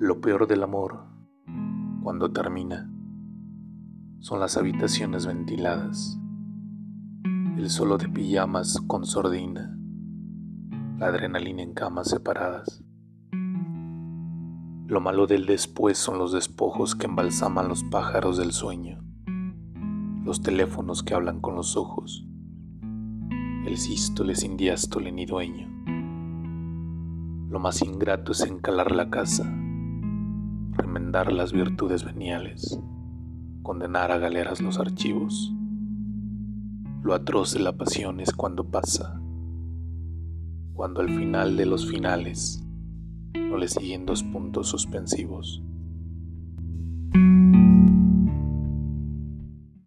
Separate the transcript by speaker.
Speaker 1: Lo peor del amor, cuando termina, son las habitaciones ventiladas, el solo de pijamas con sordina, la adrenalina en camas separadas. Lo malo del después son los despojos que embalsaman los pájaros del sueño, los teléfonos que hablan con los ojos, el sístole sin diástole ni dueño. Lo más ingrato es encalar la casa, remendar las virtudes veniales, condenar a galeras los archivos. Lo atroz de la pasión es cuando pasa, cuando al final de los finales no le siguen dos puntos suspensivos.